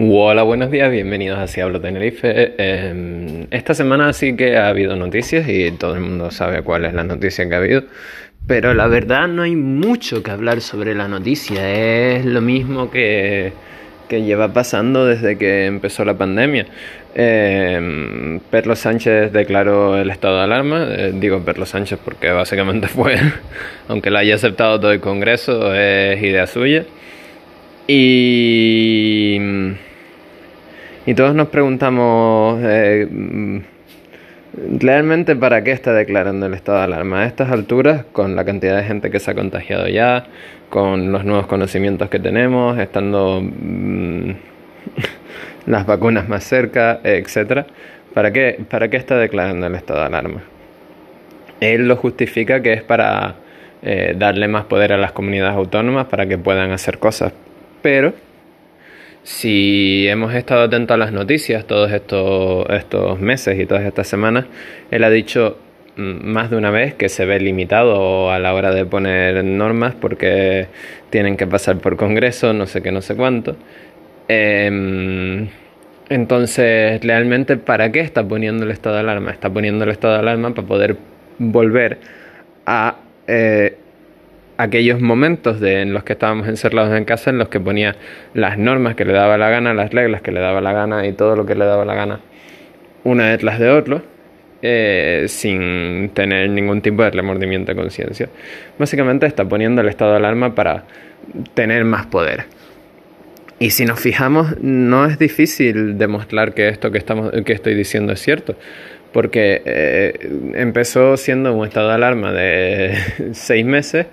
Hola, buenos días, bienvenidos a Ciablo Tenerife. Eh, esta semana sí que ha habido noticias y todo el mundo sabe cuál es la noticia que ha habido, pero la verdad no hay mucho que hablar sobre la noticia, es lo mismo que, que lleva pasando desde que empezó la pandemia. Eh, Perlo Sánchez declaró el estado de alarma, eh, digo Perlo Sánchez porque básicamente fue, aunque lo haya aceptado todo el Congreso, es idea suya. Y y todos nos preguntamos, eh, ¿realmente para qué está declarando el estado de alarma? A estas alturas, con la cantidad de gente que se ha contagiado ya, con los nuevos conocimientos que tenemos, estando mm, las vacunas más cerca, etc. ¿Para qué, ¿Para qué está declarando el estado de alarma? Él lo justifica que es para eh, darle más poder a las comunidades autónomas para que puedan hacer cosas. Pero si hemos estado atentos a las noticias todos estos, estos meses y todas estas semanas, él ha dicho mm, más de una vez que se ve limitado a la hora de poner normas porque tienen que pasar por Congreso, no sé qué, no sé cuánto. Em, entonces, realmente, ¿para qué está poniendo el estado de alarma? Está poniendo el estado de alarma para poder volver a eh, aquellos momentos de, en los que estábamos encerrados en casa, en los que ponía las normas que le daba la gana, las reglas que le daba la gana y todo lo que le daba la gana, una detrás de otro, eh, sin tener ningún tipo de remordimiento de conciencia. Básicamente está poniendo el estado de alarma para tener más poder. Y si nos fijamos, no es difícil demostrar que esto que, estamos, que estoy diciendo es cierto porque eh, empezó siendo un estado de alarma de seis meses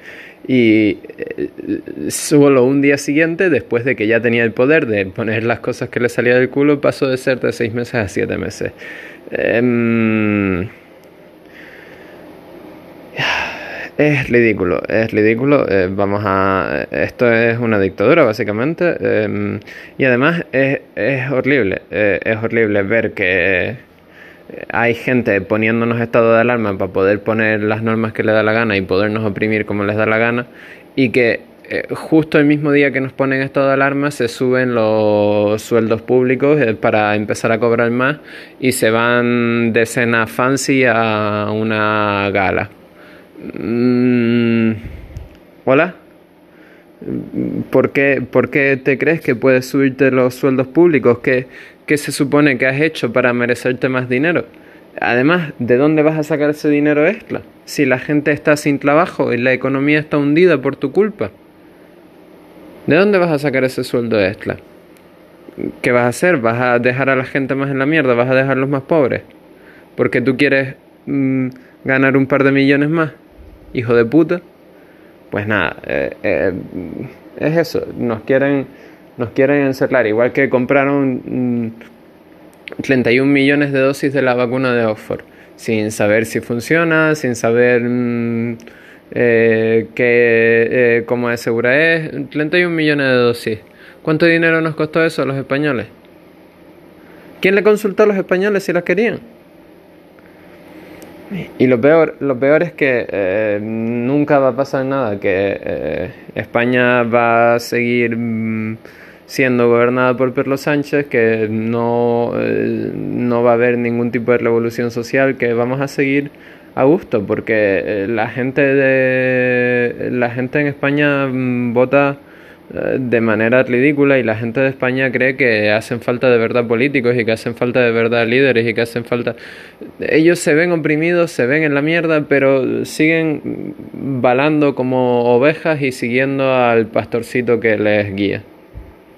y eh, solo un día siguiente, después de que ya tenía el poder de poner las cosas que le salía del culo, pasó de ser de seis meses a siete meses. Em, es ridículo, es ridículo. Eh, vamos a. Esto es una dictadura, básicamente. Em, y además es, es horrible. Eh, es horrible ver que hay gente poniéndonos estado de alarma para poder poner las normas que le da la gana y podernos oprimir como les da la gana y que eh, justo el mismo día que nos ponen estado de alarma se suben los sueldos públicos eh, para empezar a cobrar más y se van de cena fancy a una gala. Mm, ¿Hola? ¿Por qué, ¿Por qué te crees que puedes subirte los sueldos públicos? ¿Qué, ¿Qué se supone que has hecho para merecerte más dinero? Además, ¿de dónde vas a sacar ese dinero extra? Si la gente está sin trabajo y la economía está hundida por tu culpa. ¿De dónde vas a sacar ese sueldo extra? ¿Qué vas a hacer? ¿Vas a dejar a la gente más en la mierda? ¿Vas a dejarlos más pobres? Porque tú quieres mm, ganar un par de millones más. Hijo de puta. Pues nada, eh, eh, es eso. Nos quieren nos quieren encerrar, igual que compraron 31 mm, millones de dosis de la vacuna de Oxford, sin saber si funciona, sin saber mm, eh, qué, eh, cómo de segura es, 31 millones de dosis. ¿Cuánto dinero nos costó eso a los españoles? ¿Quién le consultó a los españoles si las querían? Y lo peor, lo peor es que eh, nunca va a pasar nada, que España va a seguir... Mm, siendo gobernada por Perlo Sánchez, que no, eh, no va a haber ningún tipo de revolución social, que vamos a seguir a gusto, porque eh, la gente de la gente en España mm, vota eh, de manera ridícula y la gente de España cree que hacen falta de verdad políticos y que hacen falta de verdad líderes y que hacen falta ellos se ven oprimidos, se ven en la mierda, pero siguen balando como ovejas y siguiendo al pastorcito que les guía.